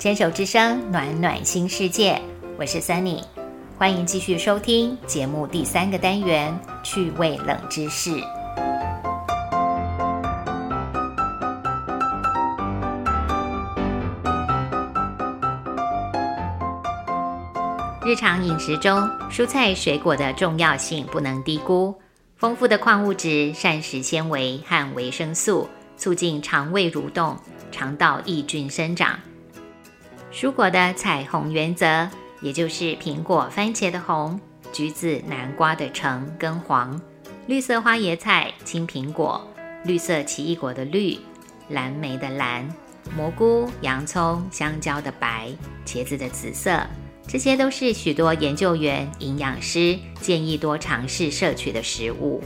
牵手之声，暖暖新世界。我是 Sunny，欢迎继续收听节目第三个单元趣味冷知识。日常饮食中，蔬菜水果的重要性不能低估。丰富的矿物质、膳食纤维和维生素，促进肠胃蠕动、肠道益菌生长。蔬果的彩虹原则，也就是苹果、番茄的红，橘子、南瓜的橙跟黄，绿色花椰菜、青苹果、绿色奇异果的绿，蓝莓的蓝，蘑菇、洋葱、香蕉的白，茄子的紫色。这些都是许多研究员、营养师建议多尝试摄取的食物。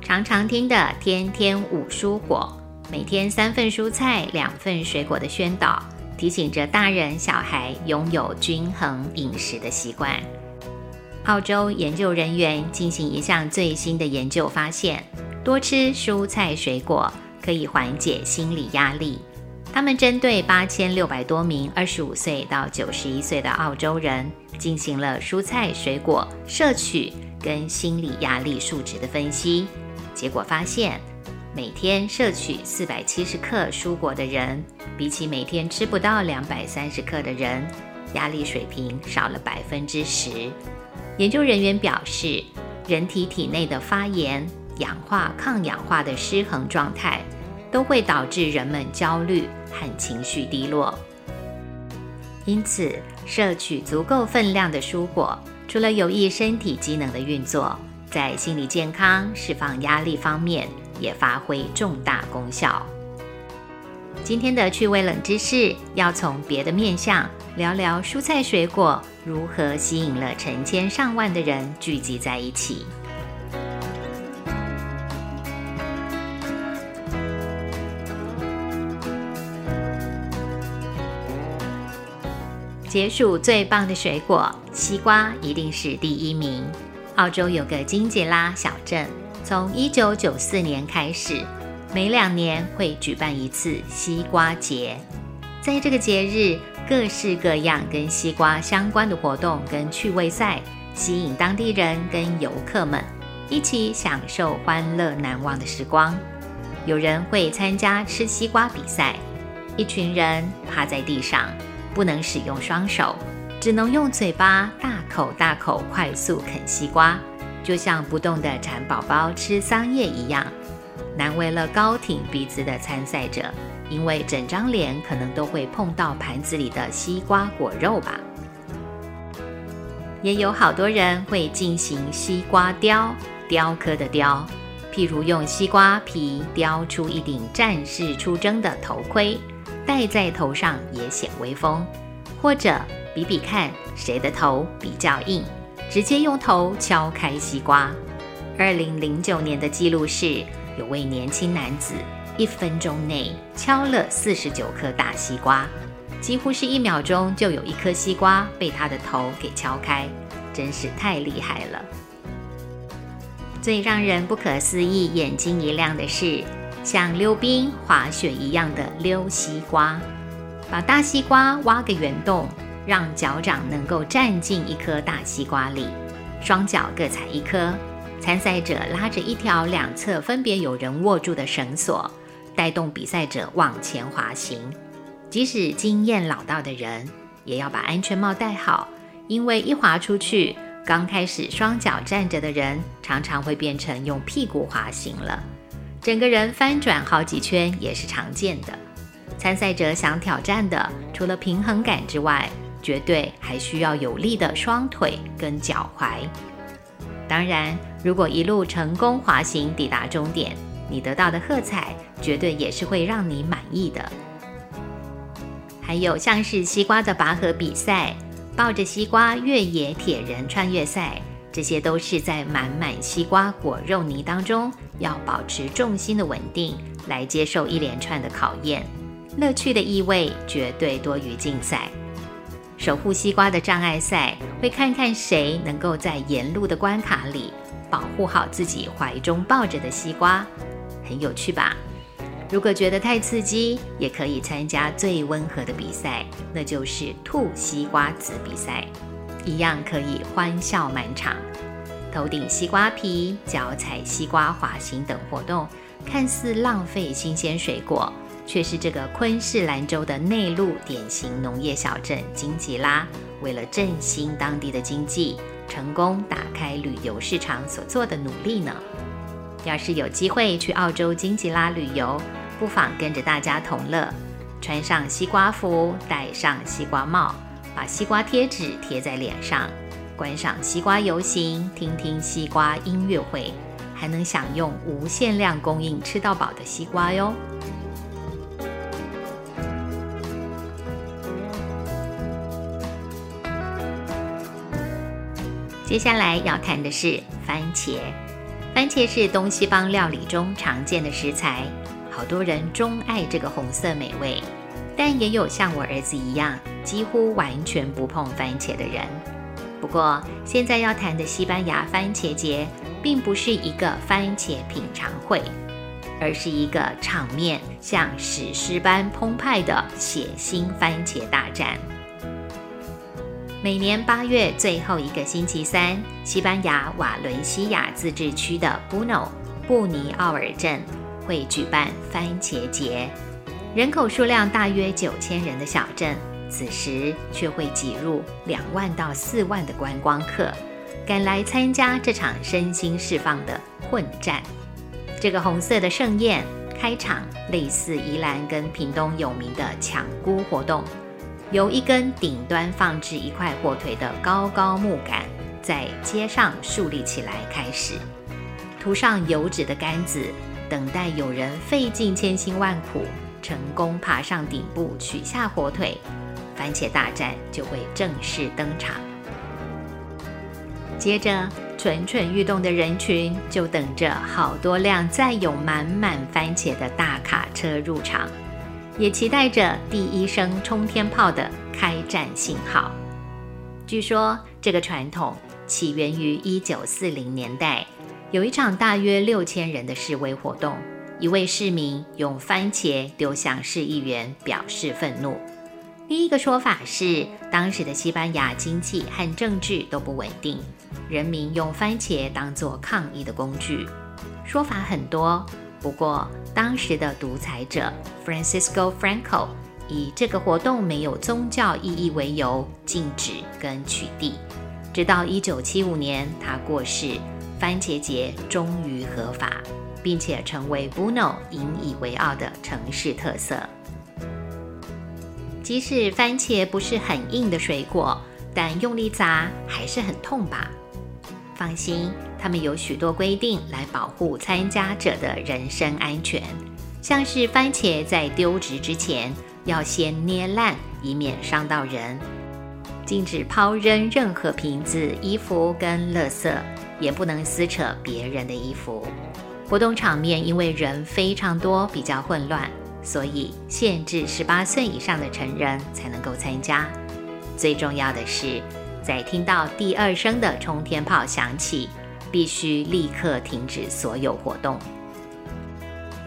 常常听的“天天五蔬果”，每天三份蔬菜、两份水果的宣导，提醒着大人小孩拥有均衡饮食的习惯。澳洲研究人员进行一项最新的研究，发现多吃蔬菜水果可以缓解心理压力。他们针对八千六百多名二十五岁到九十一岁的澳洲人进行了蔬菜水果摄取跟心理压力数值的分析，结果发现，每天摄取四百七十克蔬果的人，比起每天吃不到两百三十克的人，压力水平少了百分之十。研究人员表示，人体体内的发炎、氧化、抗氧化的失衡状态。都会导致人们焦虑和情绪低落，因此摄取足够分量的蔬果，除了有益身体机能的运作，在心理健康、释放压力方面也发挥重大功效。今天的趣味冷知识，要从别的面向聊聊蔬菜水果如何吸引了成千上万的人聚集在一起。解暑最棒的水果，西瓜一定是第一名。澳洲有个金吉拉小镇，从一九九四年开始，每两年会举办一次西瓜节。在这个节日，各式各样跟西瓜相关的活动跟趣味赛，吸引当地人跟游客们一起享受欢乐难忘的时光。有人会参加吃西瓜比赛，一群人趴在地上。不能使用双手，只能用嘴巴大口大口快速啃西瓜，就像不动的蚕宝宝吃桑叶一样。难为了高挺鼻子的参赛者，因为整张脸可能都会碰到盘子里的西瓜果肉吧。也有好多人会进行西瓜雕，雕刻的雕，譬如用西瓜皮雕出一顶战士出征的头盔。戴在头上也显威风，或者比比看谁的头比较硬，直接用头敲开西瓜。二零零九年的记录是，有位年轻男子一分钟内敲了四十九颗大西瓜，几乎是一秒钟就有一颗西瓜被他的头给敲开，真是太厉害了。最让人不可思议、眼睛一亮的是。像溜冰、滑雪一样的溜西瓜，把大西瓜挖个圆洞，让脚掌能够站进一颗大西瓜里，双脚各踩一颗。参赛者拉着一条两侧分别有人握住的绳索，带动比赛者往前滑行。即使经验老道的人，也要把安全帽戴好，因为一滑出去，刚开始双脚站着的人，常常会变成用屁股滑行了。整个人翻转好几圈也是常见的。参赛者想挑战的，除了平衡感之外，绝对还需要有力的双腿跟脚踝。当然，如果一路成功滑行抵达终点，你得到的喝彩绝对也是会让你满意的。还有像是西瓜的拔河比赛、抱着西瓜越野铁人穿越赛。这些都是在满满西瓜果肉泥当中，要保持重心的稳定，来接受一连串的考验。乐趣的意味绝对多于竞赛。守护西瓜的障碍赛，会看看谁能够在沿路的关卡里保护好自己怀中抱着的西瓜，很有趣吧？如果觉得太刺激，也可以参加最温和的比赛，那就是吐西瓜籽比赛，一样可以欢笑满场。头顶西瓜皮、脚踩西瓜滑行等活动，看似浪费新鲜水果，却是这个昆士兰州的内陆典型农业小镇金吉拉为了振兴当地的经济，成功打开旅游市场所做的努力呢。要是有机会去澳洲金吉拉旅游，不妨跟着大家同乐，穿上西瓜服，戴上西瓜帽，把西瓜贴纸贴在脸上，观赏西瓜游行，听听西瓜音乐会，还能享用无限量供应、吃到饱的西瓜哟。接下来要谈的是番茄。番茄是东西方料理中常见的食材，好多人钟爱这个红色美味，但也有像我儿子一样几乎完全不碰番茄的人。不过，现在要谈的西班牙番茄节，并不是一个番茄品尝会，而是一个场面像史诗般澎湃的血腥番茄大战。每年八月最后一个星期三，西班牙瓦伦西亚自治区的布诺布尼奥尔镇会举办番茄节。人口数量大约九千人的小镇，此时却会挤入两万到四万的观光客，赶来参加这场身心释放的混战。这个红色的盛宴开场，类似宜兰跟屏东有名的抢菇活动。由一根顶端放置一块火腿的高高木杆在街上竖立起来，开始涂上油脂的杆子，等待有人费尽千辛万苦，成功爬上顶部取下火腿，番茄大战就会正式登场。接着，蠢蠢欲动的人群就等着好多辆载有满满番茄的大卡车入场。也期待着第一声冲天炮的开战信号。据说这个传统起源于1940年代，有一场大约六千人的示威活动，一位市民用番茄丢向市议员表示愤怒。另一个说法是，当时的西班牙经济和政治都不稳定，人民用番茄当做抗议的工具。说法很多。不过，当时的独裁者 Francisco Franco 以这个活动没有宗教意义为由，禁止跟取缔。直到1975年他过世，番茄节终于合法，并且成为 Buno 引以为傲的城市特色。即使番茄不是很硬的水果，但用力砸还是很痛吧？放心。他们有许多规定来保护参加者的人身安全，像是番茄在丢掷之前要先捏烂，以免伤到人；禁止抛扔任何瓶子、衣服跟垃圾，也不能撕扯别人的衣服。活动场面因为人非常多，比较混乱，所以限制十八岁以上的成人才能够参加。最重要的是，在听到第二声的冲天炮响起。必须立刻停止所有活动。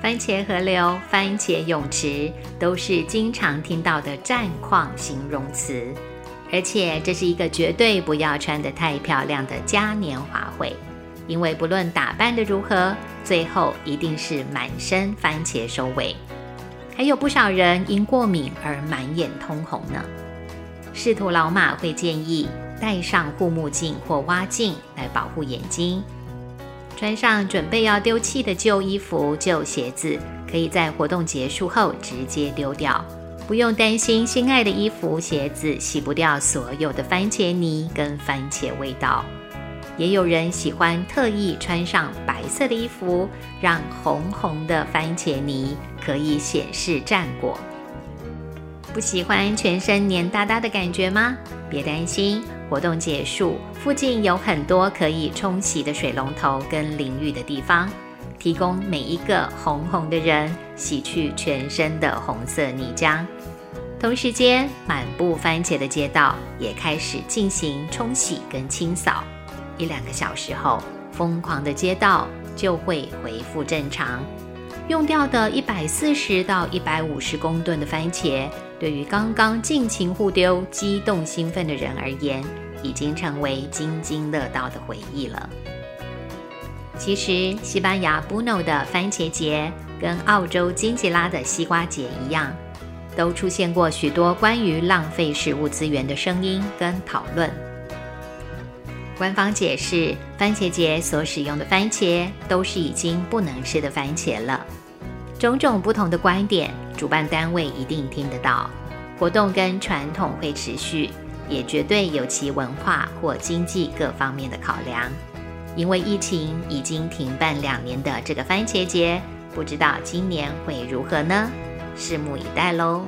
番茄河流、番茄泳池都是经常听到的战况形容词，而且这是一个绝对不要穿得太漂亮的嘉年华会，因为不论打扮的如何，最后一定是满身番茄收尾。还有不少人因过敏而满眼通红呢。仕途老马会建议。戴上护目镜或蛙镜来保护眼睛，穿上准备要丢弃的旧衣服、旧鞋子，可以在活动结束后直接丢掉，不用担心心爱的衣服、鞋子洗不掉所有的番茄泥跟番茄味道。也有人喜欢特意穿上白色的衣服，让红红的番茄泥可以显示战果。不喜欢全身黏哒哒的感觉吗？别担心。活动结束，附近有很多可以冲洗的水龙头跟淋浴的地方，提供每一个红红的人洗去全身的红色泥浆。同时间，满布番茄的街道也开始进行冲洗跟清扫。一两个小时后，疯狂的街道就会恢复正常。用掉的一百四十到一百五十公吨的番茄，对于刚刚尽情互丢、激动兴奋的人而言，已经成为津津乐道的回忆了。其实，西班牙布诺的番茄节跟澳洲金吉拉的西瓜节一样，都出现过许多关于浪费食物资源的声音跟讨论。官方解释，番茄节所使用的番茄都是已经不能吃的番茄了。种种不同的观点，主办单位一定听得到。活动跟传统会持续，也绝对有其文化或经济各方面的考量。因为疫情已经停办两年的这个番茄节，不知道今年会如何呢？拭目以待喽。